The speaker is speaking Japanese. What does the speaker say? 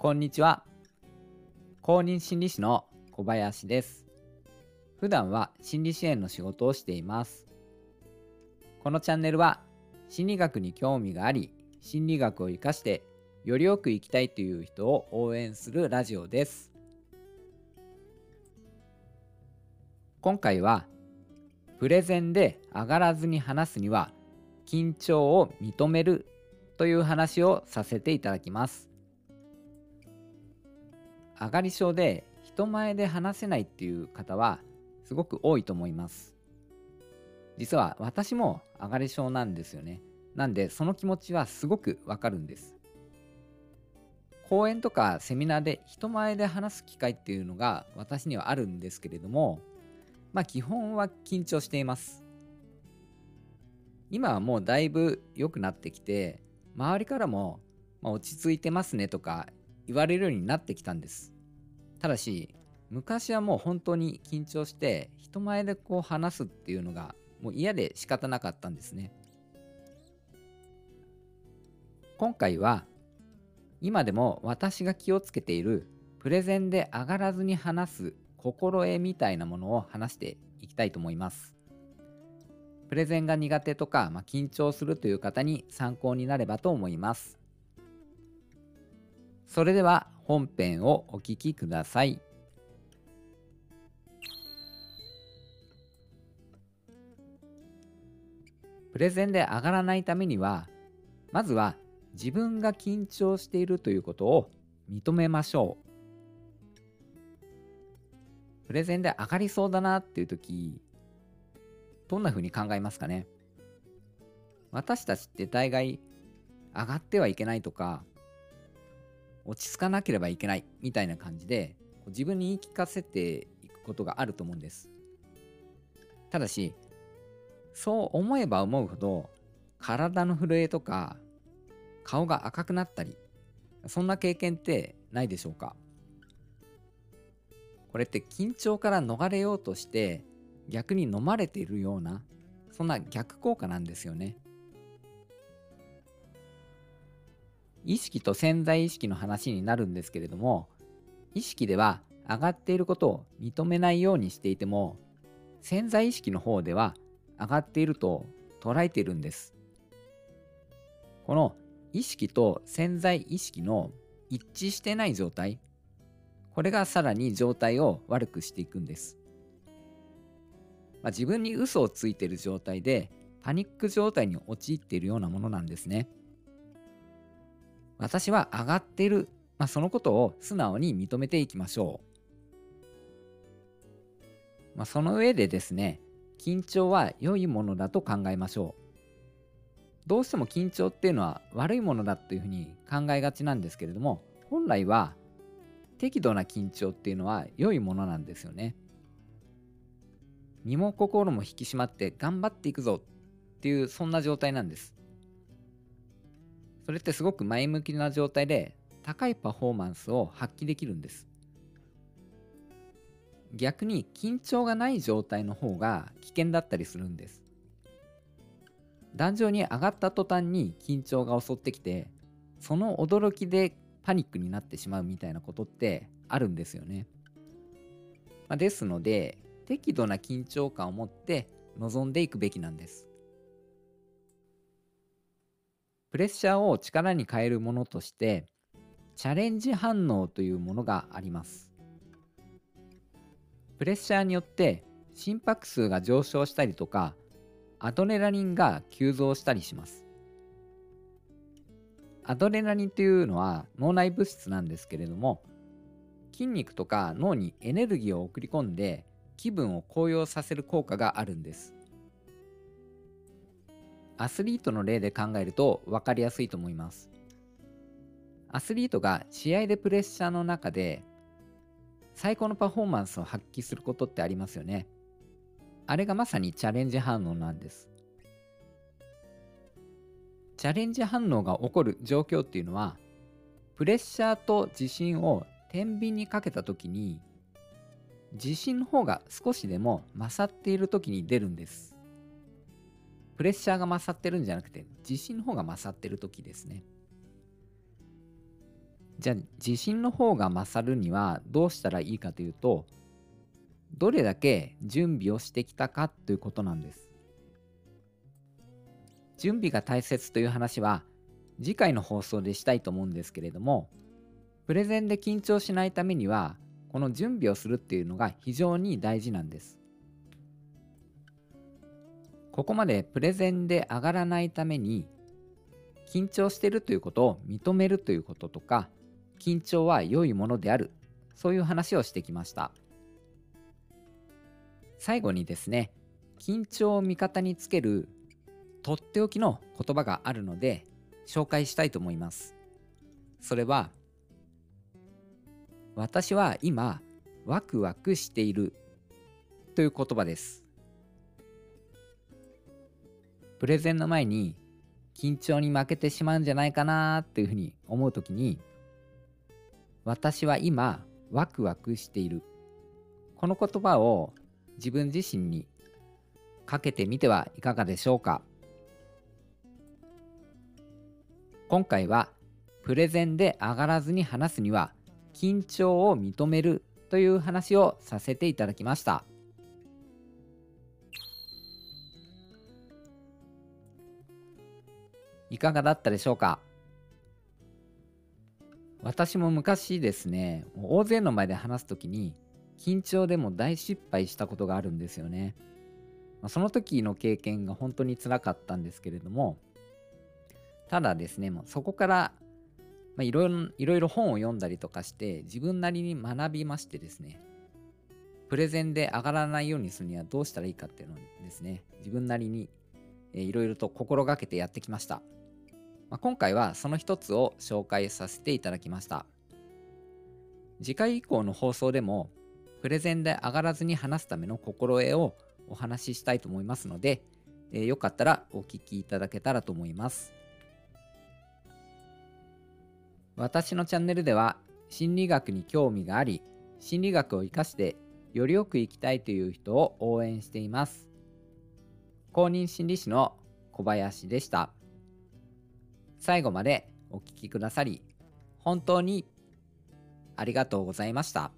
こんにちは。公認心理師の小林です。普段は心理支援の仕事をしています。このチャンネルは心理学に興味があり、心理学を活かしてよりよく生きたいという人を応援するラジオです。今回はプレゼンで上がらずに話すには緊張を認めるという話をさせていただきます。上がり症で人前で話せないっていう方はすごく多いと思います。実は私も上がり症なんですよね。なんでその気持ちはすごくわかるんです。講演とかセミナーで人前で話す機会っていうのが私にはあるんですけれども、まあ基本は緊張しています。今はもうだいぶ良くなってきて、周りからも、まあ、落ち着いてますねとか言われるようになってきたんです。ただし、昔はもう本当に緊張して人前でこう話すっていうのがもう嫌で仕方なかったんですね。今回は今でも私が気をつけているプレゼンで上がらずに話す心得みたいなものを話していきたいと思います。プレゼンが苦手とか、まあ、緊張するという方に参考になればと思います。それでは本編をお聞きください。プレゼンで上がらないためには、まずは自分が緊張しているということを認めましょう。プレゼンで上がりそうだなっていう時、どんな風に考えますかね？私たちって大概上がってはいけないとか落ち着かなければいけないみたいな感じで自分に言い聞かせていくことがあると思うんです。ただし、そう思えば思うほど体の震えとか顔が赤くなったり、そんな経験ってないでしょうかこれって緊張から逃れようとして逆に飲まれているようなそんな逆効果なんですよね。意識と潜在意識の話になるんですけれども意識では上がっていることを認めないようにしていても潜在意識の方では上がっていると捉えているんです。この意識と潜在意識の一致してない状態これがさらに状態を悪くしていくんです、まあ、自分に嘘をついている状態でパニック状態に陥っているようなものなんですね。私は上がってる、まあ、そのことを素直に認めていきましょう。まあ、その上でですね、緊張は良いものだと考えましょう。どうしても緊張っていうのは悪いものだというふうに考えがちなんですけれども、本来は適度な緊張っていうのは良いものなんですよね。身も心も引き締まって頑張っていくぞっていうそんな状態なんです。それってすごく前向きな状態で高いパフォーマンスを発揮できるんです。逆に緊張がない状態の方が危険だったりするんです。壇上に上がった途端に緊張が襲ってきてその驚きでパニックになってしまうみたいなことってあるんですよね、まあ、ですので適度な緊張感を持って臨んでいくべきなんです。プレッシャーを力に変えるものとしてチャレンジ反応というものがあります。プレッシャーによって心拍数が上昇したりとかアドレナリンが急増したりします。アドレナリンというのは脳内物質なんですけれども筋肉とか脳にエネルギーを送り込んで気分を高揚させる効果があるんです。アスリートの例で考えると分かりやすいと思います。アスリートが試合でプレッシャーの中で最高のパフォーマンスを発揮することってありますよね。あれがまさにチャレンジ反応なんです。チャレンジ反応が起こる状況っていうのはプレッシャーと自信を天秤にかけた時に自信の方が少しでも勝っている時に出るんです。プレッシャーが勝ってるんじゃなくて、自信の方が勝ってる時ですね。じゃあ自信の方が勝るにはどうしたらいいかというとどれだけ準備をしてきたかということなんです準備が大切という話は次回の放送でしたいと思うんですけれどもプレゼンで緊張しないためにはこの準備をするっていうのが非常に大事なんですここまでプレゼンで上がらないために緊張してるということを認めるということとか緊張は良いものであるそういう話をしてきました。最後にですね緊張を味方につけるとっておきの言葉があるので紹介したいと思います。それは私は今ワクワクしているという言葉です。プレゼンの前に緊張に負けてしまうんじゃないかなっていうふうに思う時に私は今ワクワクしている。この言葉を自分自身にかけてみてはいかがでしょうか。今回はプレゼンで上がらずに話すには緊張を認めるという話をさせていただきました。いかがだったでしょうか？私も昔ですね大勢の前で話す時に緊張でも大失敗したことがあるんですよね。その時の経験が本当につらかったんですけれどもただですねそこからいろいろ本を読んだりとかして自分なりに学びましてですねプレゼンで上がらないようにするにはどうしたらいいかっていうのをですね自分なりにいろいろと心がけてやってきましたまあ、今回はその一つを紹介させていただきました。次回以降の放送でも、プレゼンで上がらずに話すための心得をお話ししたいと思いますので、えー、よかったらお聞きいただけたらと思います。私のチャンネルでは、心理学に興味があり、心理学を活かしてよりよく生きたいという人を応援しています。公認心理師の小林でした。最後までお聴きくださり、本当にありがとうございました。